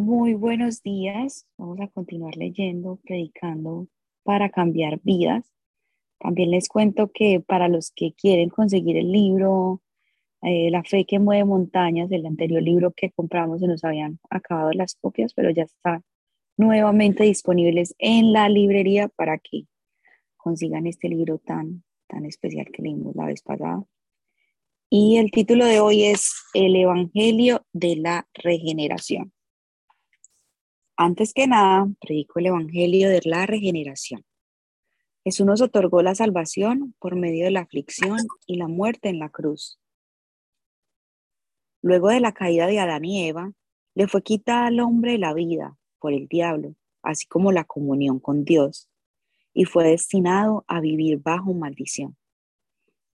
Muy buenos días. Vamos a continuar leyendo, predicando para cambiar vidas. También les cuento que para los que quieren conseguir el libro eh, La fe que mueve montañas, el anterior libro que compramos, se nos habían acabado las copias, pero ya están nuevamente disponibles en la librería para que consigan este libro tan, tan especial que leímos la vez pasada. Y el título de hoy es El Evangelio de la Regeneración. Antes que nada, predico el Evangelio de la Regeneración. Jesús nos otorgó la salvación por medio de la aflicción y la muerte en la cruz. Luego de la caída de Adán y Eva, le fue quitada al hombre la vida por el diablo, así como la comunión con Dios, y fue destinado a vivir bajo maldición.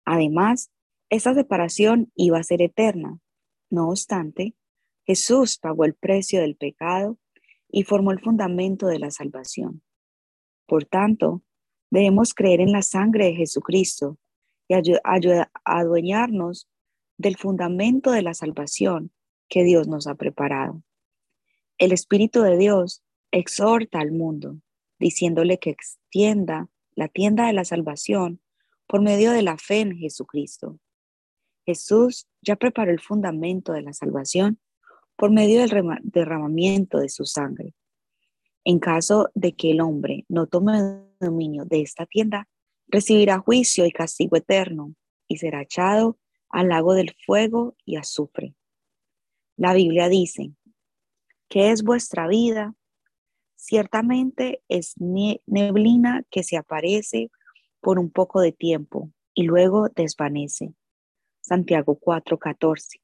Además, esta separación iba a ser eterna. No obstante, Jesús pagó el precio del pecado y formó el fundamento de la salvación. Por tanto, debemos creer en la sangre de Jesucristo y adueñarnos del fundamento de la salvación que Dios nos ha preparado. El Espíritu de Dios exhorta al mundo, diciéndole que extienda la tienda de la salvación por medio de la fe en Jesucristo. Jesús ya preparó el fundamento de la salvación por medio del derramamiento de su sangre. En caso de que el hombre no tome dominio de esta tienda, recibirá juicio y castigo eterno y será echado al lago del fuego y azufre. La Biblia dice, ¿qué es vuestra vida? Ciertamente es neblina que se aparece por un poco de tiempo y luego desvanece. Santiago 4:14.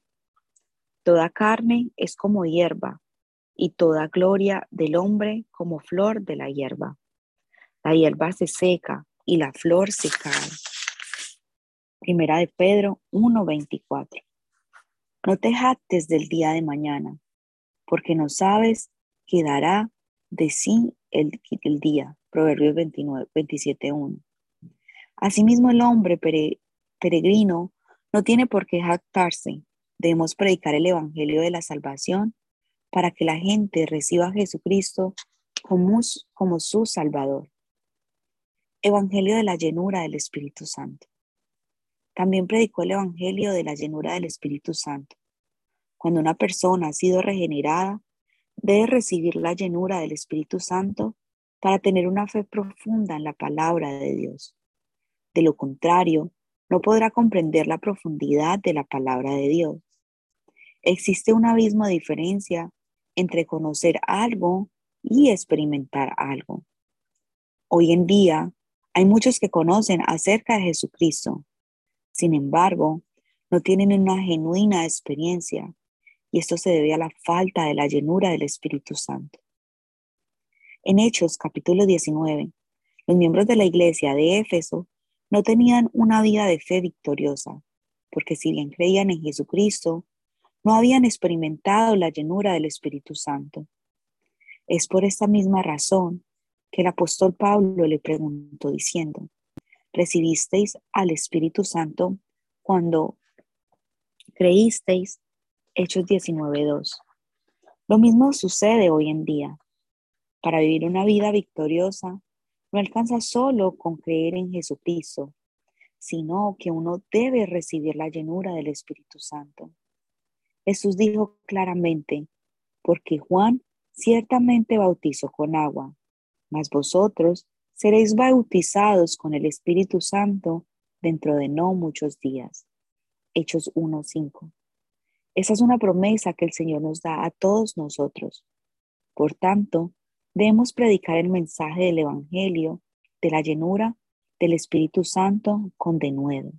Toda carne es como hierba y toda gloria del hombre como flor de la hierba. La hierba se seca y la flor se cae. Primera de Pedro 1:24. No te jactes del día de mañana, porque no sabes qué dará de sí el, día. Proverbios 29, 27.1. Asimismo el hombre peregrino no tiene por qué jactarse. Debemos predicar el Evangelio de la salvación para que la gente reciba a Jesucristo como, su Salvador. Evangelio de la llenura del Espíritu Santo. También predicó el Evangelio de la llenura del Espíritu Santo. Cuando una persona ha sido regenerada, debe recibir la llenura del Espíritu Santo para tener una fe profunda en la palabra de Dios. De lo contrario, no podrá comprender la profundidad de la palabra de Dios. Existe un abismo de diferencia entre conocer algo y experimentar algo. Hoy en día hay muchos que conocen acerca de Jesucristo. Sin embargo, no tienen una genuina experiencia y esto se debe a la falta de la llenura del Espíritu Santo. En Hechos capítulo 19, los miembros de la iglesia de Éfeso no tenían una vida de fe victoriosa, porque si bien creían en Jesucristo, no habían experimentado la llenura del Espíritu Santo. Es por esta misma razón que el apóstol Pablo le preguntó diciendo, ¿recibisteis al Espíritu Santo cuando creísteis? Hechos 19.2. Lo mismo sucede hoy en día. Para vivir una vida victoriosa, no alcanza solo con creer en Jesucristo, sino que uno debe recibir la llenura del Espíritu Santo. Jesús dijo claramente, porque Juan ciertamente bautizó con agua, mas vosotros seréis bautizados con el Espíritu Santo dentro de no muchos días. Hechos 1.5. Esa es una promesa que el Señor nos da a todos nosotros. Por tanto, debemos predicar el mensaje del Evangelio de la llenura del Espíritu Santo con denuedo.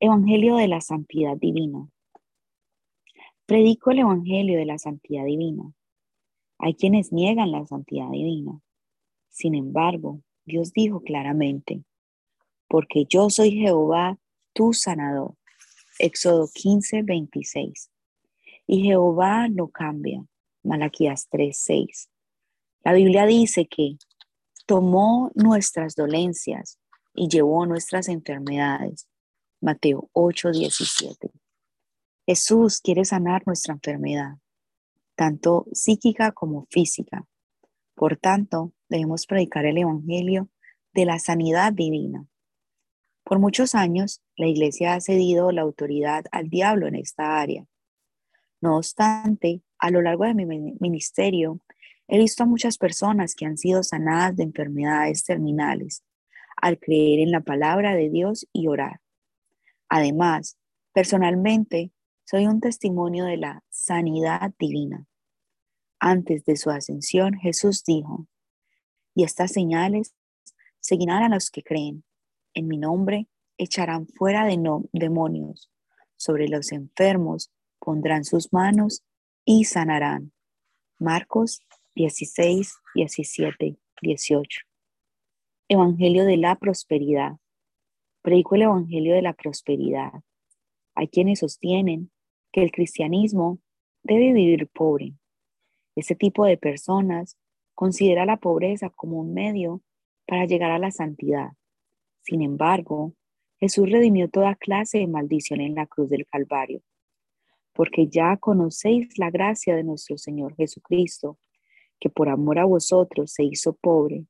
Evangelio de la Santidad Divina. Predico el Evangelio de la Santidad Divina. Hay quienes niegan la santidad divina. Sin embargo, Dios dijo claramente, porque yo soy Jehová, tu sanador. Éxodo 15, 26. Y Jehová no cambia. Malaquías 3, 6. La Biblia dice que tomó nuestras dolencias y llevó nuestras enfermedades. Mateo 8, 17. Jesús quiere sanar nuestra enfermedad. tanto psíquica como física. Por tanto, debemos predicar el Evangelio de la sanidad divina. Por muchos años, la Iglesia ha cedido la autoridad al diablo en esta área. No obstante, a lo largo de mi ministerio, he visto a muchas personas que han sido sanadas de enfermedades terminales al creer en la palabra de Dios y orar. Además, personalmente, soy un testimonio de la sanidad divina. Antes de su ascensión, Jesús dijo, y estas señales seguirán a los que creen. En mi nombre echarán fuera de demonios. Sobre los enfermos pondrán sus manos y sanarán. Marcos 16, 17, 18. Evangelio de la prosperidad. Predico el Evangelio de la prosperidad. Hay quienes sostienen que el cristianismo debe vivir pobre. Este tipo de personas considera la pobreza como un medio para llegar a la santidad. Sin embargo, Jesús redimió toda clase de maldición en la cruz del Calvario, porque ya conocéis la gracia de nuestro Señor Jesucristo, que por amor a vosotros se hizo pobre,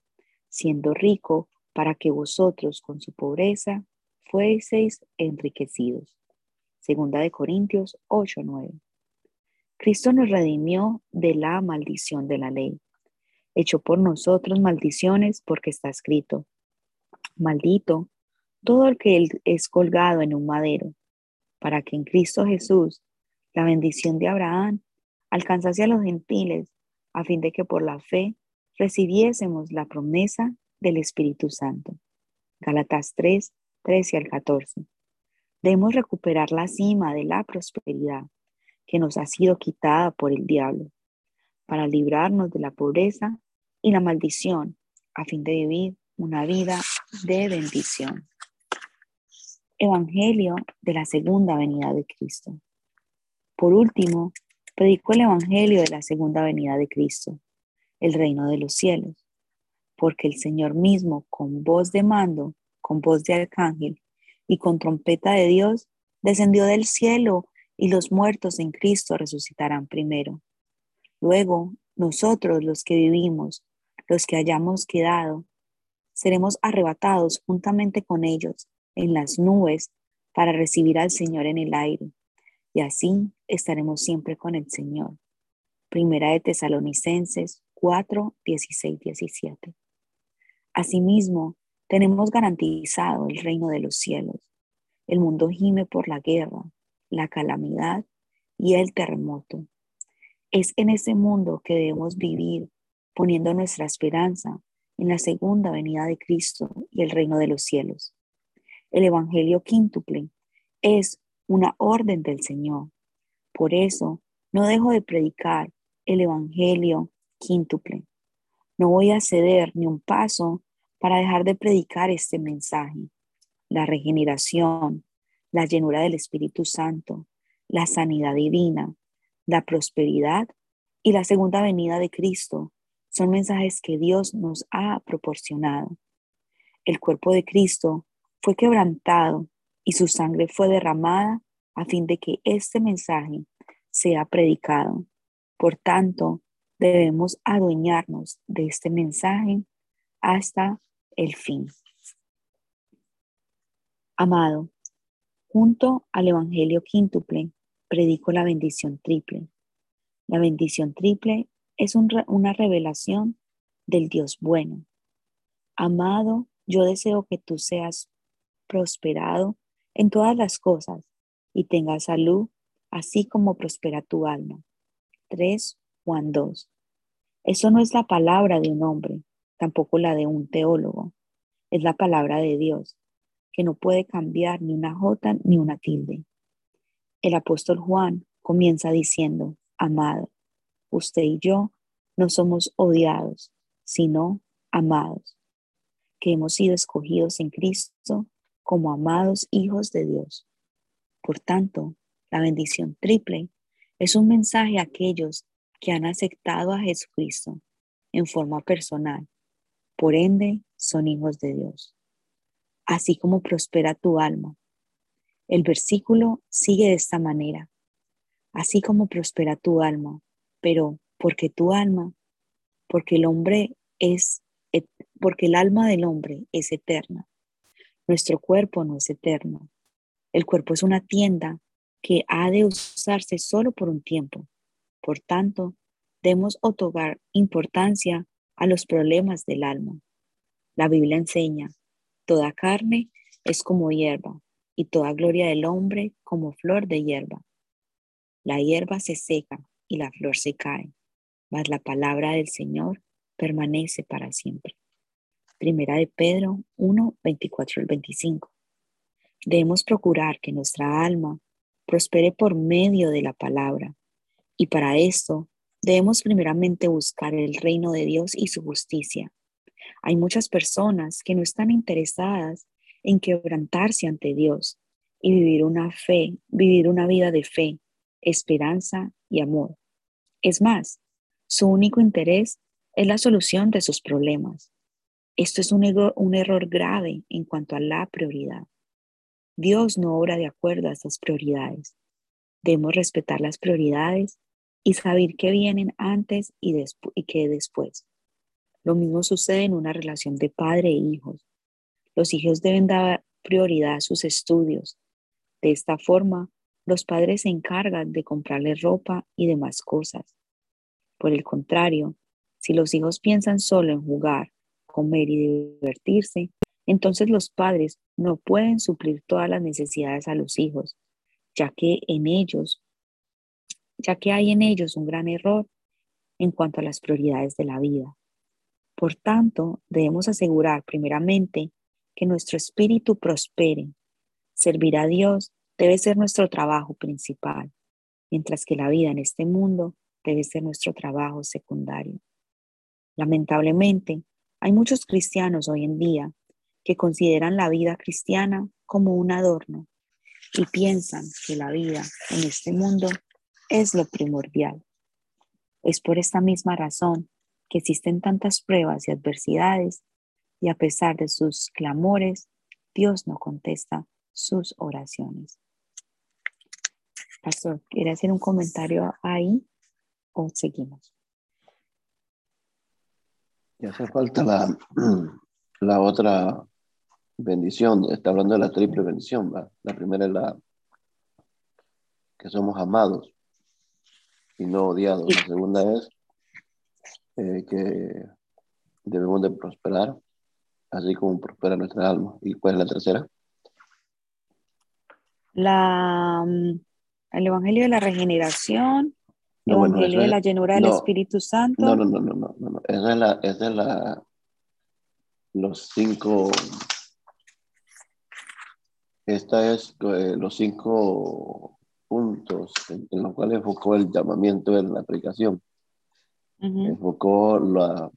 siendo rico, para que vosotros con su pobreza fueseis enriquecidos. Segunda de Corintios 8:9. Cristo nos redimió de la maldición de la ley. Echó por nosotros maldiciones porque está escrito, maldito todo el que es colgado en un madero, para que en Cristo Jesús la bendición de Abraham alcanzase a los gentiles, a fin de que por la fe recibiésemos la promesa del Espíritu Santo. Galatas 3, 13 al 14. Debemos recuperar la cima de la prosperidad que nos ha sido quitada por el diablo para librarnos de la pobreza y la maldición a fin de vivir una vida de bendición. Evangelio de la segunda venida de Cristo. Por último, predico el Evangelio de la segunda venida de Cristo, el reino de los cielos, porque el Señor mismo, con voz de mando, con voz de arcángel y con trompeta de Dios, descendió del cielo y los muertos en Cristo resucitarán primero. Luego, nosotros los que vivimos, los que hayamos quedado, seremos arrebatados juntamente con ellos en las nubes para recibir al Señor en el aire. Y así estaremos siempre con el Señor. Primera de Tesalonicenses 4, 16, 17. Asimismo, tenemos garantizado el reino de los cielos. El mundo gime por la guerra, la calamidad y el terremoto. Es en ese mundo que debemos vivir, poniendo nuestra esperanza en la segunda venida de Cristo y el reino de los cielos. El Evangelio quíntuple es una orden del Señor. Por eso no dejo de predicar el Evangelio quíntuple. No voy a ceder ni un paso para dejar de predicar este mensaje. La regeneración, la llenura del Espíritu Santo, la sanidad divina, la prosperidad y la segunda venida de Cristo son mensajes que Dios nos ha proporcionado. El cuerpo de Cristo fue quebrantado y su sangre fue derramada a fin de que este mensaje sea predicado. Por tanto, debemos adueñarnos de este mensaje hasta el fin. Amado, junto al Evangelio quíntuple, predico la bendición triple. La bendición triple es una revelación del Dios bueno. Amado, yo deseo que tú seas prosperado en todas las cosas y tengas salud, así como prospera tu alma. 3 Juan 2. Eso no es la palabra de un hombre, tampoco la de un teólogo. Es la palabra de Dios, que no puede cambiar ni una jota ni una tilde. El apóstol Juan comienza diciendo, amado, usted y yo no somos odiados, sino amados, que hemos sido escogidos en Cristo como amados hijos de Dios. Por tanto, la bendición triple es un mensaje a aquellos que han aceptado a Jesucristo en forma personal por ende, son hijos de Dios. Así como prospera tu alma. El versículo sigue de esta manera. Así como prospera tu alma, Pero porque tu alma, porque el hombre es, porque el alma del hombre es eterna. Nuestro cuerpo no es eterno. El cuerpo es una tienda que ha de usarse solo por un tiempo. Por tanto, debemos otorgar importancia a los problemas del alma. La Biblia enseña, toda carne es como hierba y toda gloria del hombre como flor de hierba. La hierba se seca y la flor se cae, mas la palabra del Señor permanece para siempre. Primera de Pedro 1, 24 al 25. Debemos procurar que nuestra alma prospere por medio de la palabra y para esto debemos primeramente buscar el reino de Dios y su justicia. Hay muchas personas que no están interesadas en quebrantarse ante Dios y vivir una fe, vivir una vida de fe, esperanza y amor. Es más, su único interés es la solución de sus problemas. Esto es un, un error grave en cuanto a la prioridad. Dios no obra de acuerdo a estas prioridades. Debemos respetar las prioridades y saber qué vienen antes y, y qué después. Lo mismo sucede en una relación de padre e hijos. Los hijos deben dar prioridad a sus estudios. De esta forma, los padres se encargan de comprarle ropa y demás cosas. Por el contrario, si los hijos piensan solo en jugar, comer y divertirse, entonces los padres no pueden suplir todas las necesidades a los hijos, ya que en ellos, ya que hay en ellos un gran error en cuanto a las prioridades de la vida. Por tanto, debemos asegurar primeramente que nuestro espíritu prospere. Servir a Dios debe ser nuestro trabajo principal, mientras que la vida en este mundo debe ser nuestro trabajo secundario. Lamentablemente, hay muchos cristianos hoy en día que consideran la vida cristiana como un adorno y piensan que la vida en este mundo es lo primordial. Es por esta misma razón que existen tantas pruebas y adversidades y a pesar de sus clamores, Dios no contesta sus oraciones. Pastor, ¿quiere hacer un comentario ahí o seguimos? Y hace falta la, la otra bendición. Está hablando de la triple bendición. La primera es la que somos amados y no odiados. La segunda es eh, que debemos de prosperar así como prospera nuestra alma. ¿Y cuál es la tercera? La, mm, el Evangelio de la Regeneración, el Evangelio de la llenura del Espíritu Santo. No, no, no, no, no, no, Esa es la, esa es la, los cinco, esta es eh, los cinco puntos en, los cuales enfocó el llamamiento en la aplicación. Enfocó la,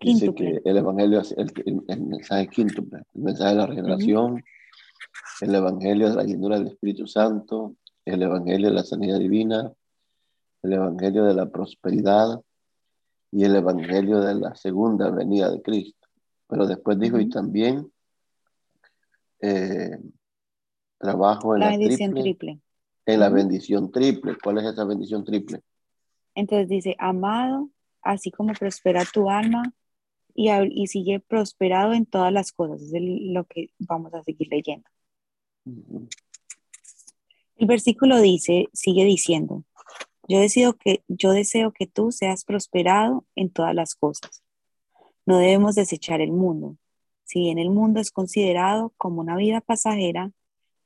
Dice que el Evangelio es el, mensaje quíntuple, el mensaje de la regeneración, el Evangelio de la llenura del Espíritu Santo, el Evangelio de la sanidad divina, el Evangelio de la prosperidad y el Evangelio de la segunda venida de Cristo. Pero después dijo, y también eh, trabajo en la, bendición triple, En la bendición triple. ¿Cuál es esa bendición triple? Entonces dice, amado, así como prospera tu alma y, y sigue prosperado en todas las cosas. Es lo que vamos a seguir leyendo. El versículo dice, sigue diciendo, yo deseo que, yo deseo que tú seas prosperado en todas las cosas. No debemos desechar el mundo. Si bien el mundo es considerado como una vida pasajera,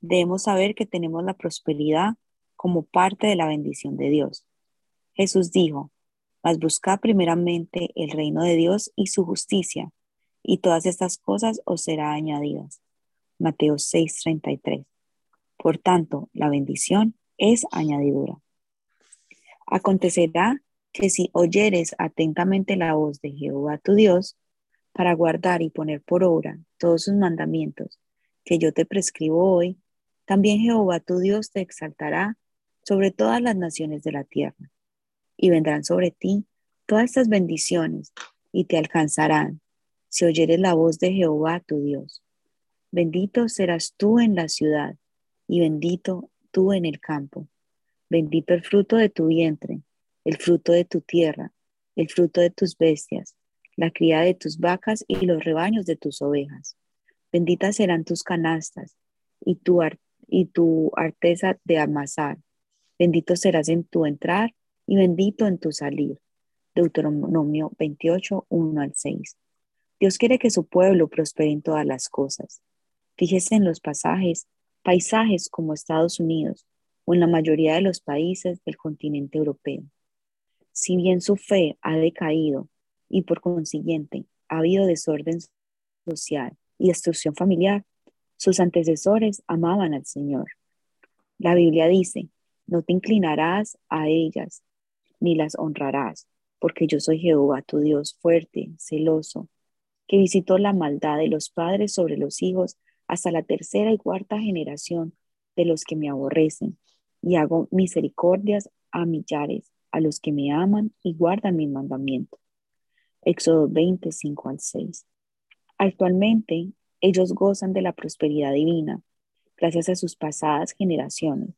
debemos saber que tenemos la prosperidad como parte de la bendición de Dios. Jesús dijo, mas buscad primeramente el reino de Dios y su justicia, y todas estas cosas os serán añadidas. Mateo 6:33. Por tanto, la bendición es añadidura. Acontecerá que si oyeres atentamente la voz de Jehová tu Dios, para guardar y poner por obra todos sus mandamientos que yo te prescribo hoy, también Jehová tu Dios te exaltará sobre todas las naciones de la tierra y vendrán sobre ti todas estas bendiciones y te alcanzarán si oyeres la voz de Jehová tu Dios. Bendito serás tú en la ciudad y bendito tú en el campo. Bendito el fruto de tu vientre, el fruto de tu tierra, el fruto de tus bestias, la cría de tus vacas y los rebaños de tus ovejas. Benditas serán tus canastas y tu, y tu arteza de amasar. Bendito serás en tu entrar y bendito en tu salir. Deuteronomio 28, 1 al 6. Dios quiere que su pueblo prospere en todas las cosas. Fíjese en los pasajes, paisajes como Estados Unidos o en la mayoría de los países del continente europeo. Si bien su fe ha decaído y por consiguiente ha habido desorden social y destrucción familiar, sus antecesores amaban al Señor. La Biblia dice, no te inclinarás a ellas, ni las honrarás, porque yo soy Jehová, tu Dios fuerte, celoso, que visitó la maldad de los padres sobre los hijos hasta la tercera y cuarta generación de los que me aborrecen, y hago misericordias a millares, a los que me aman y guardan mi mandamiento. Éxodo 25 al 6. Actualmente ellos gozan de la prosperidad divina gracias a sus pasadas generaciones.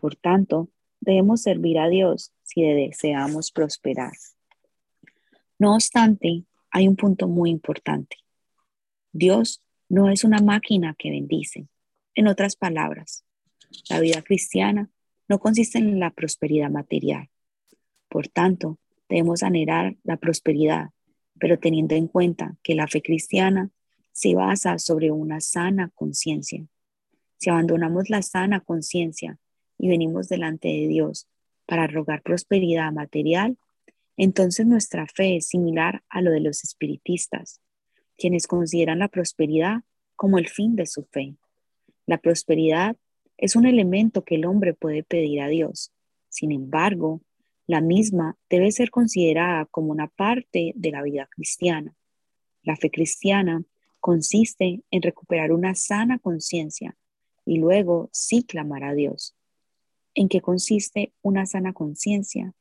Por tanto, debemos servir a Dios si deseamos prosperar. No obstante, hay un punto muy importante. Dios no es una máquina que bendice. En otras palabras, la vida cristiana no consiste en la prosperidad material. Por tanto, debemos anhelar la prosperidad, pero teniendo en cuenta que la fe cristiana se basa sobre una sana conciencia. Si abandonamos la sana conciencia y venimos delante de Dios para rogar prosperidad material, entonces nuestra fe es similar a lo de los espiritistas, quienes consideran la prosperidad como el fin de su fe. La prosperidad es un elemento que el hombre puede pedir a Dios. Sin embargo, la misma debe ser considerada como una parte de la vida cristiana. La fe cristiana consiste en recuperar una sana conciencia y luego sí clamar a Dios. ¿En qué consiste una sana conciencia?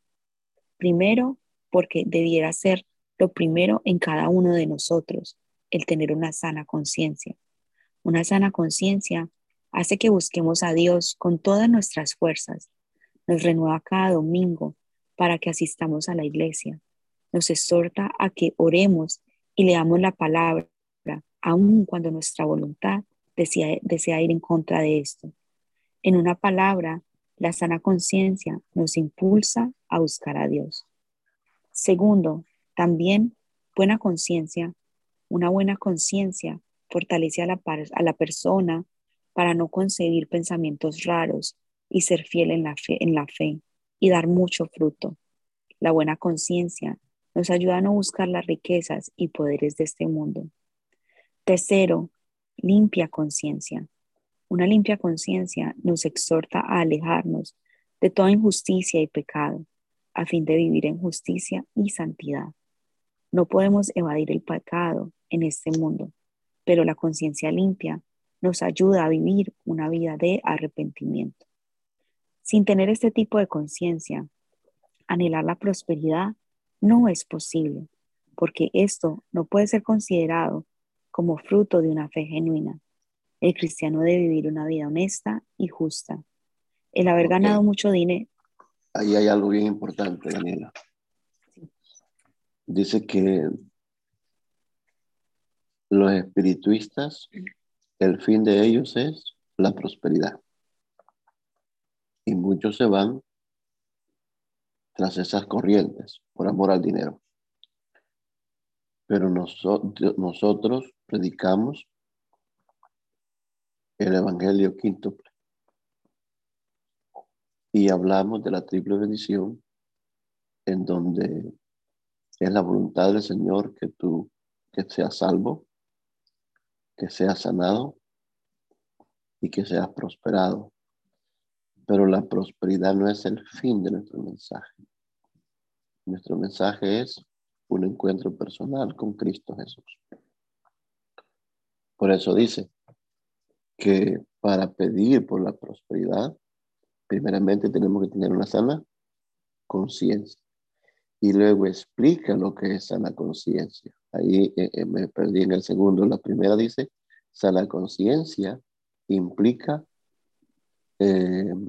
Primero, porque debiera ser lo primero en cada uno de nosotros, el tener una sana conciencia. Una sana conciencia hace que busquemos a Dios con todas nuestras fuerzas. Nos renueva cada domingo para que asistamos a la iglesia. Nos exhorta a que oremos y leamos la palabra aun cuando nuestra voluntad desea, ir en contra de esto. En una palabra, la sana conciencia nos impulsa a buscar a Dios. Segundo, también buena conciencia. Una buena conciencia fortalece a la, a la persona para no concebir pensamientos raros y ser fiel en la, fe, en la fe y dar mucho fruto. La buena conciencia nos ayuda a no buscar las riquezas y poderes de este mundo, Tercero, limpia conciencia. Una limpia conciencia nos exhorta a alejarnos de toda injusticia y pecado, a fin de vivir en justicia y santidad. No podemos evadir el pecado en este mundo, pero la conciencia limpia nos ayuda a vivir una vida de arrepentimiento. Sin tener este tipo de conciencia, anhelar la prosperidad no es posible, porque esto no puede ser considerado como fruto de una fe genuina. El cristiano debe vivir una vida honesta y justa. El haber ganado mucho dinero. Ahí hay algo bien importante, Daniela. Dice que los espirituistas, el fin de ellos es la prosperidad. Y muchos se van tras esas corrientes por amor al dinero. Pero nosotros predicamos el Evangelio quinto y hablamos de la triple bendición en donde es la voluntad del Señor que tú que seas salvo, que seas sanado y que seas prosperado. Pero la prosperidad no es el fin de nuestro mensaje. Nuestro mensaje es un encuentro personal con Cristo Jesús. Por eso dice que para pedir por la prosperidad, primeramente tenemos que tener una sana conciencia. Y luego explica lo que es sana conciencia. Ahí eh, eh, me perdí en el segundo. La primera dice, sana conciencia implica em,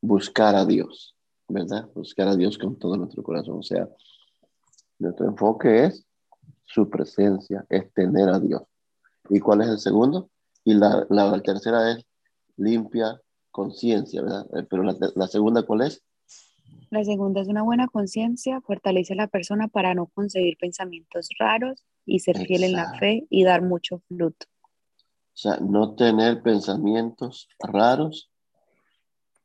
buscar a Dios. ¿verdad? Buscar a Dios con todo nuestro corazón. O sea, nuestro enfoque es su presencia, es tener a Dios. ¿Y cuál es el segundo? Y la, la, tercera es limpia conciencia, ¿verdad? Eh, pero la, la segunda, ¿cuál es? La segunda es una buena conciencia, fortalece a la persona para no concebir pensamientos raros y ser fiel en la fe y dar mucho fruto. O sea, no tener pensamientos raros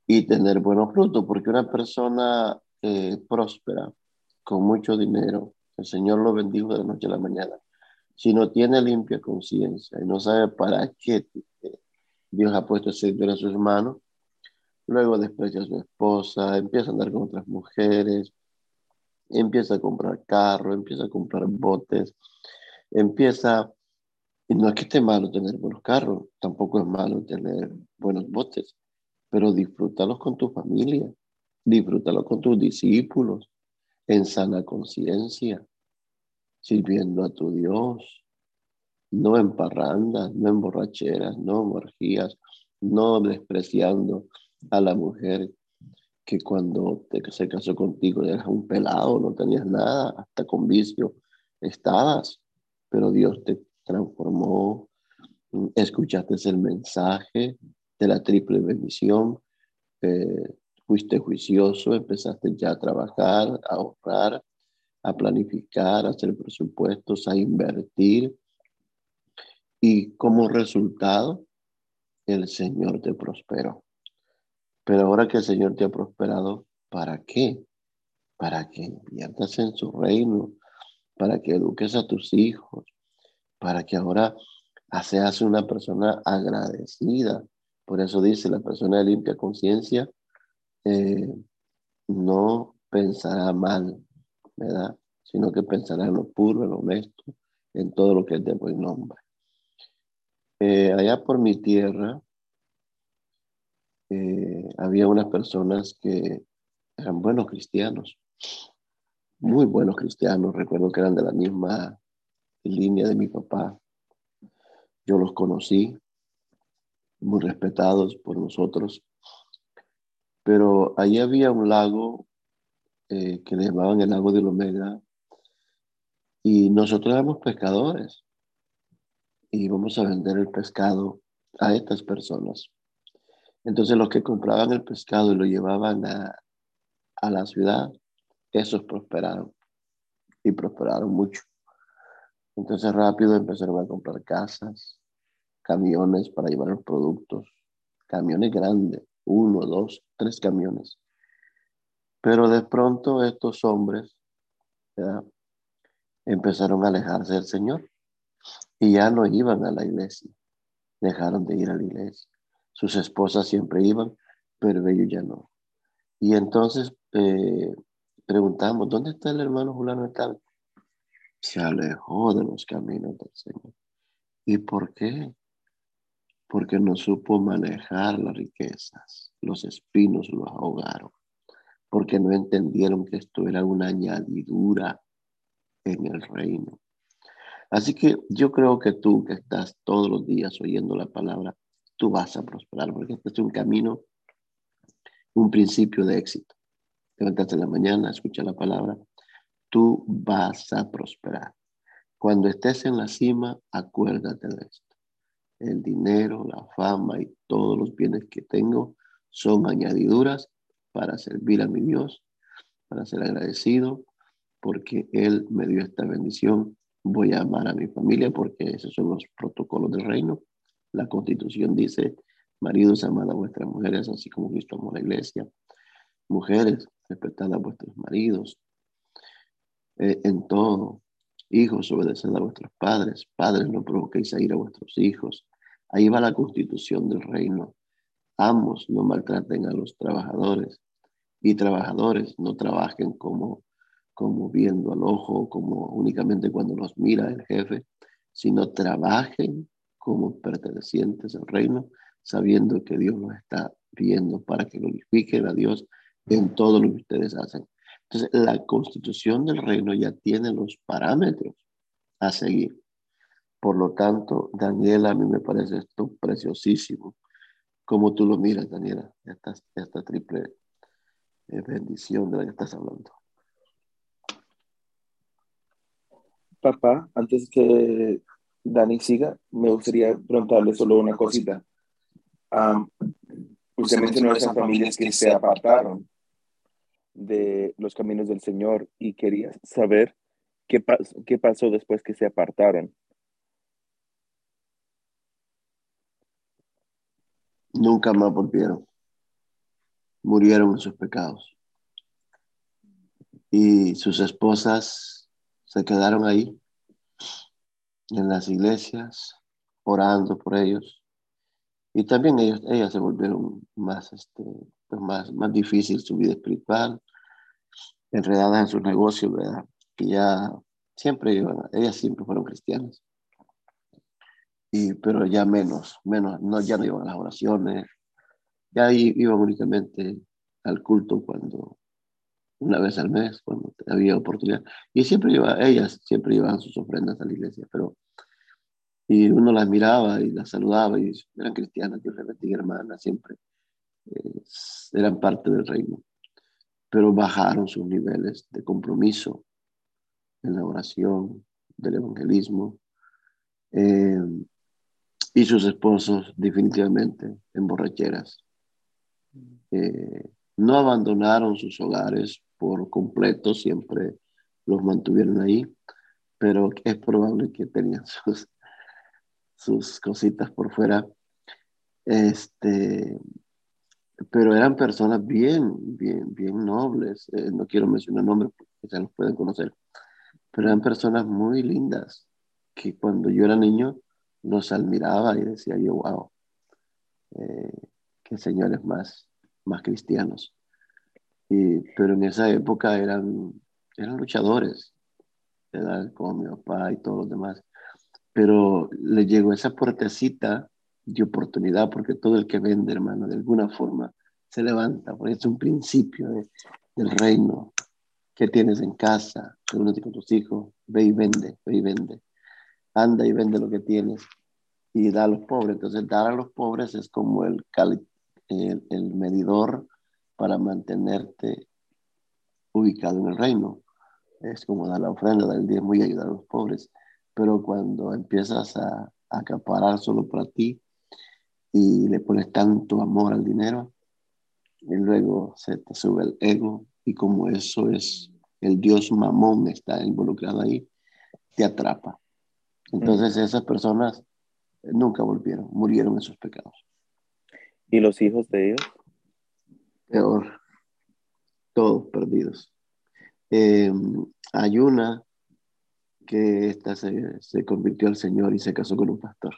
y tener buenos frutos, porque una persona eh, próspera, con mucho dinero, el Señor lo bendijo de noche a la mañana, si no tiene limpia conciencia y no sabe para qué Dios ha puesto ese dinero en sus manos, luego desprecia a su esposa, empieza a andar con otras mujeres, empieza a comprar carro, empieza a comprar botes, empieza, y no es que esté malo tener buenos carros, tampoco es malo tener buenos botes, pero disfrútalos con tu familia, disfrútalos con tus discípulos, en sana conciencia, sirviendo a tu Dios, no en parrandas, no en borracheras, no en orgías, no despreciando a la mujer que cuando te, se casó contigo eras un pelado, no tenías nada, hasta con vicio estabas, pero Dios te transformó, escuchaste el mensaje de la triple bendición, eh, fuiste juicioso, empezaste ya a trabajar, a ahorrar, a planificar, a hacer presupuestos, a invertir. Y como resultado, el Señor te prosperó. Pero ahora que el Señor te ha prosperado, ¿para qué? Para que inviertas en su reino, para que eduques a tus hijos, para que ahora seas una persona agradecida. Por eso dice la persona de limpia conciencia, eh, no pensará mal, ¿verdad? Sino que pensará en lo puro, en lo honesto, en todo lo que es de buen nombre. Eh, allá por mi tierra, eh, había unas personas que eran buenos cristianos, muy buenos cristianos. Recuerdo que eran de la misma línea de mi papá. Yo los conocí, muy respetados por nosotros. Pero allí había un lago eh, que le llamaban el lago de Omega y nosotros éramos pescadores y íbamos a vender el pescado a estas personas. Entonces los que compraban el pescado y lo llevaban a, a la ciudad, esos prosperaron y prosperaron mucho. Entonces rápido empezaron a comprar casas, camiones para llevar los productos, camiones grandes, uno, dos, tres camiones. Pero de pronto estos hombres empezaron a alejarse del Señor y ya no iban a la iglesia, dejaron de ir a la iglesia. Sus esposas siempre iban, pero ellos ya no. Y entonces eh, preguntamos, ¿dónde está el hermano Julano tal? Se alejó de los caminos del Señor. ¿Y por qué? Porque no supo manejar las riquezas. Los espinos los ahogaron. Porque no entendieron que esto era una añadidura en el reino. Así que yo creo que tú que estás todos los días oyendo la palabra, tú vas a prosperar, porque este es un camino, un principio de éxito. Levantaste en la mañana, escucha la palabra, tú vas a prosperar. Cuando estés en la cima, acuérdate de esto. El dinero, la fama y todos los bienes que tengo son añadiduras para servir a mi Dios, para ser agradecido, porque Él me dio esta bendición. Voy a amar a mi familia porque esos son los protocolos del reino. La constitución dice, maridos, amad a vuestras mujeres, así como Cristo amó la iglesia. Mujeres, respetad a vuestros maridos. Eh, en todo, hijos, obedeced a vuestros padres. Padres, no provoquéis a ir a vuestros hijos. Ahí va la constitución del reino. Amos, no maltraten a los trabajadores. Y trabajadores, no trabajen como, como viendo al ojo, como únicamente cuando los mira el jefe, sino trabajen como pertenecientes al reino, sabiendo que Dios los está viendo para que glorifiquen a Dios en todo lo que ustedes hacen. Entonces, la constitución del reino ya tiene los parámetros a seguir. Por lo tanto, Daniela, a mí me parece esto preciosísimo. Como tú lo miras, Daniela, esta, esta triple Es bendición de la que estás hablando. Papá, antes que Dani siga, me gustaría preguntarle solo una cosita. usted mencionó esas familias que se apartaron de los caminos del Señor y quería saber qué, qué pasó después que se apartaron. Nunca más volvieron. Murieron en sus pecados. Y sus esposas se quedaron ahí en las iglesias orando por ellos. Y también ellos, ellas se volvieron más, este, pues más, más difícil su vida espiritual, enredadas en sus negocios, ¿verdad? Que ya siempre iban, ellas siempre fueron cristianas. Y, pero ya menos, menos, no, ya no iban a las oraciones, ya iban únicamente al culto cuando, una vez al mes, cuando había oportunidad. Y siempre iba, ellas siempre iban sus ofrendas a la iglesia, pero y uno las miraba y las saludaba y eran cristianas, Dios les hermanas, siempre eh, eran parte del reino, pero bajaron sus niveles de compromiso en la oración, del evangelismo, eh, y sus esposos definitivamente en borracheras. Eh, no abandonaron sus hogares por completo, siempre los mantuvieron ahí, pero es probable que tenían sus sus cositas por fuera. Este, pero eran personas bien, bien, bien nobles. Eh, no quiero mencionar nombres porque los pueden conocer, pero eran personas muy lindas que cuando yo era niño los admiraba y decía yo, wow, eh, qué señores más, más cristianos. Y, pero en esa época eran, eran luchadores, como mi papá y todos los demás pero le llegó esa puertecita de oportunidad porque todo el que vende, hermano, de alguna forma se levanta, porque es un principio del reino que tienes en casa, reúnete con tus hijos, ve y vende, ve y vende, anda y vende lo que tienes y da a los pobres. Entonces, dar a los pobres es como el, el, el medidor para mantenerte ubicado en el reino. Es como dar la ofrenda, dar el diezmo y ayudar a los pobres pero cuando empiezas a, acaparar solo para ti y le pones tanto amor al dinero, y luego se te sube el ego y como eso es el dios mamón está involucrado ahí, te atrapa. Entonces mm. esas personas nunca volvieron, murieron en sus pecados. ¿Y los hijos de ellos? Peor, todos perdidos. Eh, hay una que esta se, se, convirtió al Señor y se casó con un pastor.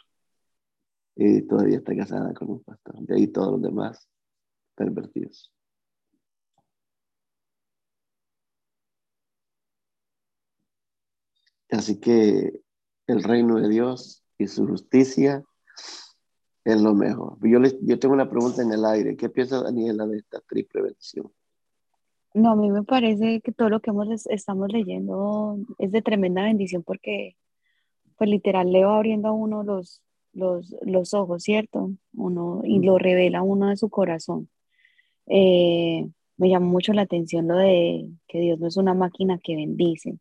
Y todavía está casada con un pastor. De ahí todos los demás pervertidos. Así que el reino de Dios y su justicia es lo mejor. Yo, les, yo tengo una pregunta en el aire. ¿Qué piensa Daniela de esta triple bendición? No, a mí me parece que todo lo que hemos, estamos leyendo es de tremenda bendición porque, pues literal, le va abriendo a uno los, los, los ojos, ¿cierto? Uno, y lo revela uno de su corazón. Eh, me llamó mucho la atención lo de que Dios no es una máquina que bendice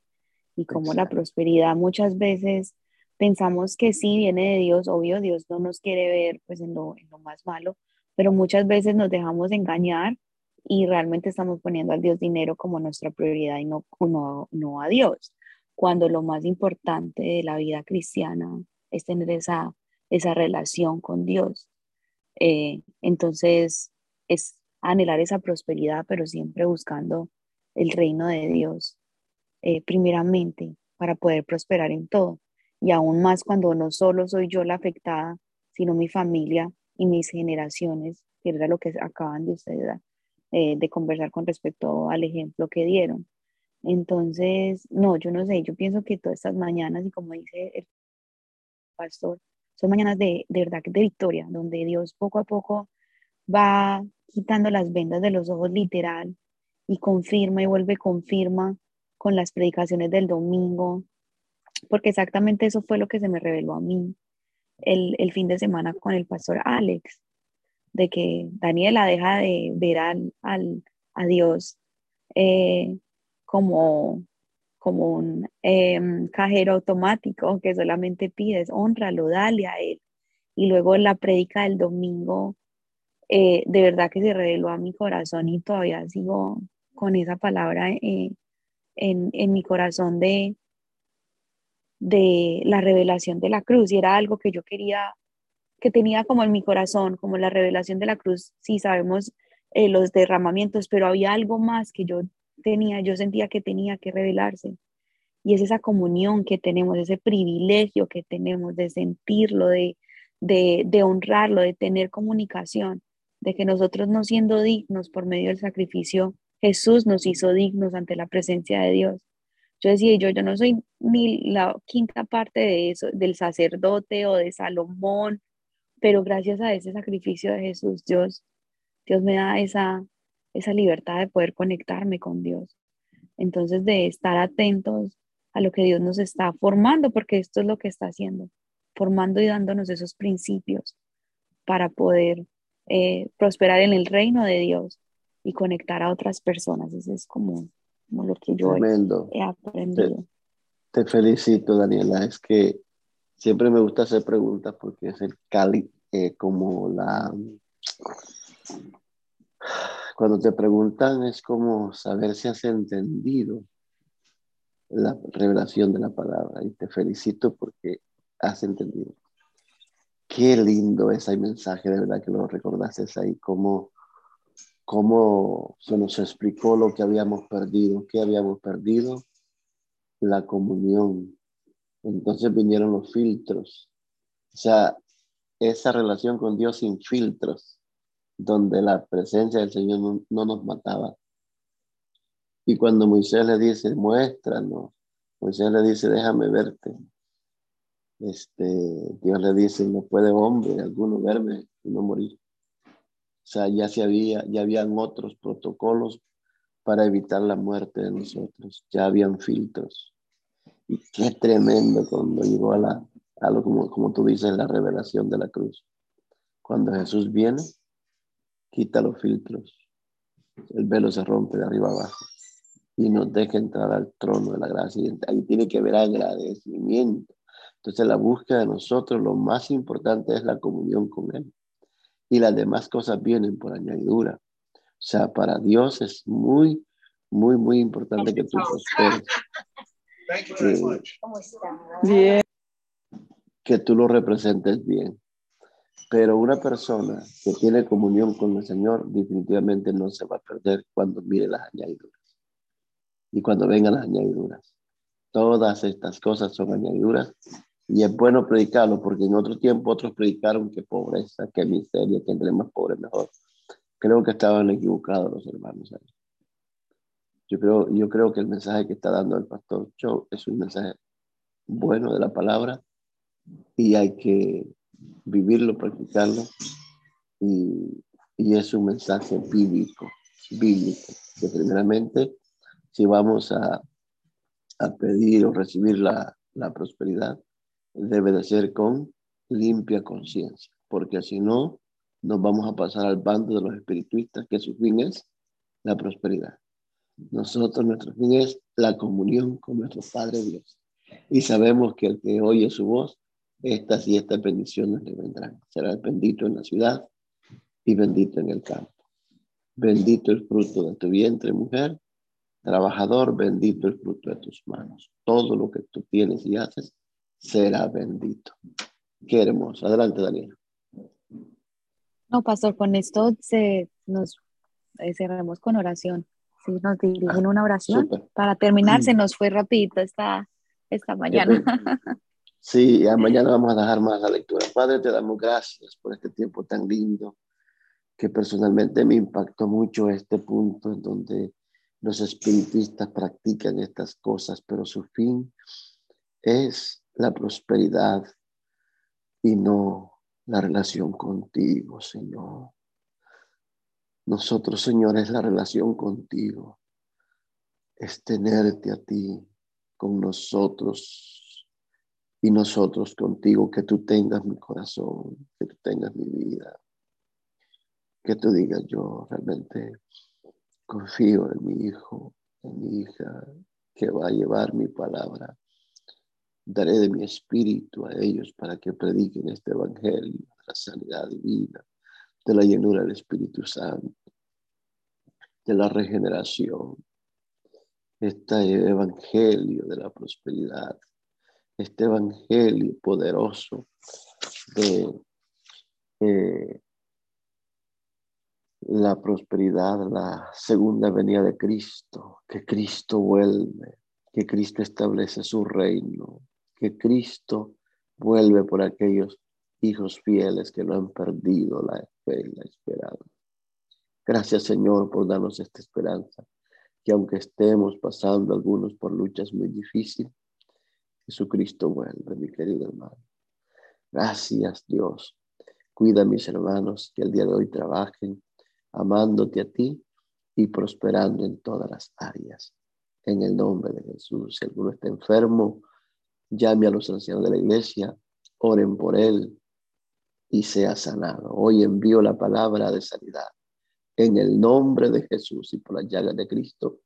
y como la prosperidad muchas veces pensamos que sí viene de Dios, obvio Dios no nos quiere ver pues en lo, en lo más malo, pero muchas veces nos dejamos engañar y realmente estamos poniendo al Dios dinero como nuestra prioridad y no, no, no a Dios, cuando lo más importante de la vida cristiana es tener esa, esa relación con Dios. Eh, entonces, es anhelar esa prosperidad, pero siempre buscando el reino de Dios, eh, primeramente, para poder prosperar en todo. Y aún más cuando no solo soy yo la afectada, sino mi familia y mis generaciones, que era lo que acaban de ustedes eh, de conversar con respecto al ejemplo que dieron. Entonces, no, yo no sé, yo pienso que todas estas mañanas, y como dice el pastor, son mañanas de, de verdad de victoria, donde Dios poco a poco va quitando las vendas de los ojos literal y confirma y vuelve confirma con las predicaciones del domingo, porque exactamente eso fue lo que se me reveló a mí el, el fin de semana con el pastor Alex de que Daniela deja de ver al, a Dios eh, como, como un em, cajero automático que solamente pides, honralo, dale a Él. Y luego la predica del domingo, eh, de verdad que se reveló a mi corazón y todavía sigo con esa palabra eh, en, en, mi corazón de, de la revelación de la cruz. Y era algo que yo quería, que tenía como en mi corazón, como la revelación de la cruz. Sí, sabemos eh, los derramamientos, pero había algo más que yo tenía, yo sentía que tenía que revelarse. Y es esa comunión que tenemos, ese privilegio que tenemos de sentirlo, de, de, de honrarlo, de tener comunicación, de que nosotros no siendo dignos por medio del sacrificio, Jesús nos hizo dignos ante la presencia de Dios. Yo decía, yo, yo no soy ni la quinta parte de eso, del sacerdote o de Salomón, pero gracias a ese sacrificio de Jesús, Dios, Dios me da esa, esa libertad de poder conectarme con Dios. Entonces, de estar atentos a lo que Dios nos está formando, porque esto es lo que está haciendo, formando y dándonos esos principios para poder eh, prosperar en el reino de Dios y conectar a otras personas. Eso es como, lo que yo he aprendido. Te, felicito, Daniela. Es que siempre me gusta hacer preguntas porque es el cali, eh, como la cuando te preguntan es como saber si has entendido la revelación de la palabra y te felicito porque has entendido. Qué lindo ese mensaje, de verdad que lo recordaste ahí, cómo, cómo se nos explicó lo que habíamos perdido, qué habíamos perdido, la comunión. Entonces vinieron los filtros. O sea, esa relación con Dios sin filtros donde la presencia del Señor no, nos mataba. Y cuando Moisés le dice, muéstranos, Moisés le dice, déjame verte. Este, Dios le dice, no puede hombre alguno verme y no morir. Sea, ya se había, ya habían otros protocolos para evitar la muerte de nosotros. Ya habían filtros. Y qué tremendo cuando llegó a la, a lo como, como tú dices, la revelación de la cruz. Cuando Jesús viene, quita los filtros, el velo se rompe de arriba abajo y nos deja entrar al trono de la gracia. Y ahí tiene que haber agradecimiento. Entonces la búsqueda de nosotros, lo más importante es la comunión con Él. Y las demás cosas vienen por añadidura. O sea, para Dios es muy, muy, muy importante que tú prosperes. Que, que tú lo representes bien. Pero una persona que tiene comunión con el Señor definitivamente no se va a perder cuando mire las añadiduras. Y cuando vengan las añadiduras. Todas estas cosas son añadiduras y es bueno predicarlo porque en otro tiempo otros predicaron que pobreza, que miseria, que entre más pobre mejor. Creo que estaban equivocados los hermanos ahí. Yo creo, yo creo que el mensaje que está dando el pastor Cho es un mensaje bueno de la palabra y hay que vivirlo, practicarlo. Y, y es un mensaje bíblico, bíblico, que primeramente si vamos a, a pedir o recibir la, la prosperidad, debe de ser con limpia conciencia, porque si no, nos vamos a pasar al bando de los espirituistas, que su fin es la prosperidad. Nosotros, nuestro fin es la comunión con nuestro Padre Dios. Y sabemos que el que oye su voz estas y estas bendiciones le vendrán. Será bendito en la ciudad y bendito en el campo. Bendito el fruto de tu vientre, mujer. Trabajador, bendito el fruto de tus manos. Todo lo que tú tienes y haces será bendito. Qué hermoso. Adelante, Daniela. No, pastor, con esto se nos eh, cerramos con oración. Si nos dirigen una oración. Para terminar, se nos fue rapidito esta, esta mañana. Sí, ya mañana vamos a dejar más la lectura. Padre, te damos gracias por este tiempo tan lindo que personalmente me impactó mucho este punto en donde los espiritistas practican estas cosas, pero su fin es la prosperidad y no la relación contigo, Señor. Nosotros, Señor, es la relación contigo, es tenerte a ti con nosotros y nosotros contigo, que tú tengas mi corazón, que tú tengas mi vida, que tú digas yo realmente Confío en mi hijo, en mi hija, que va a llevar mi palabra. Daré de mi espíritu a ellos para que prediquen este evangelio de la sanidad divina, de la llenura del Espíritu Santo, de la regeneración, este evangelio de la prosperidad, este evangelio poderoso de eh, la prosperidad, la segunda venida de Cristo, que Cristo vuelve, que Cristo establece su reino, que Cristo vuelve por aquellos hijos fieles que no han perdido la fe y esperanza. Gracias Señor por darnos esta esperanza, que aunque estemos pasando algunos por luchas muy difíciles, Jesucristo vuelve, mi querido hermano. Gracias Dios. Cuida a mis hermanos que el día de hoy trabajen amándote a ti y prosperando en todas las áreas. En el nombre de Jesús, si alguno está enfermo, llame a los ancianos de la iglesia, oren por él y sea sanado. Hoy envío la palabra de sanidad. En el nombre de Jesús y por la llaga de Cristo,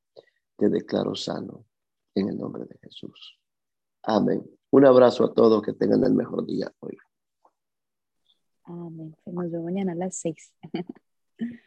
te declaro sano. En el nombre de Jesús. Amén. Un abrazo a todos, que tengan el mejor día hoy. Amén. Nos vemos mañana a las seis.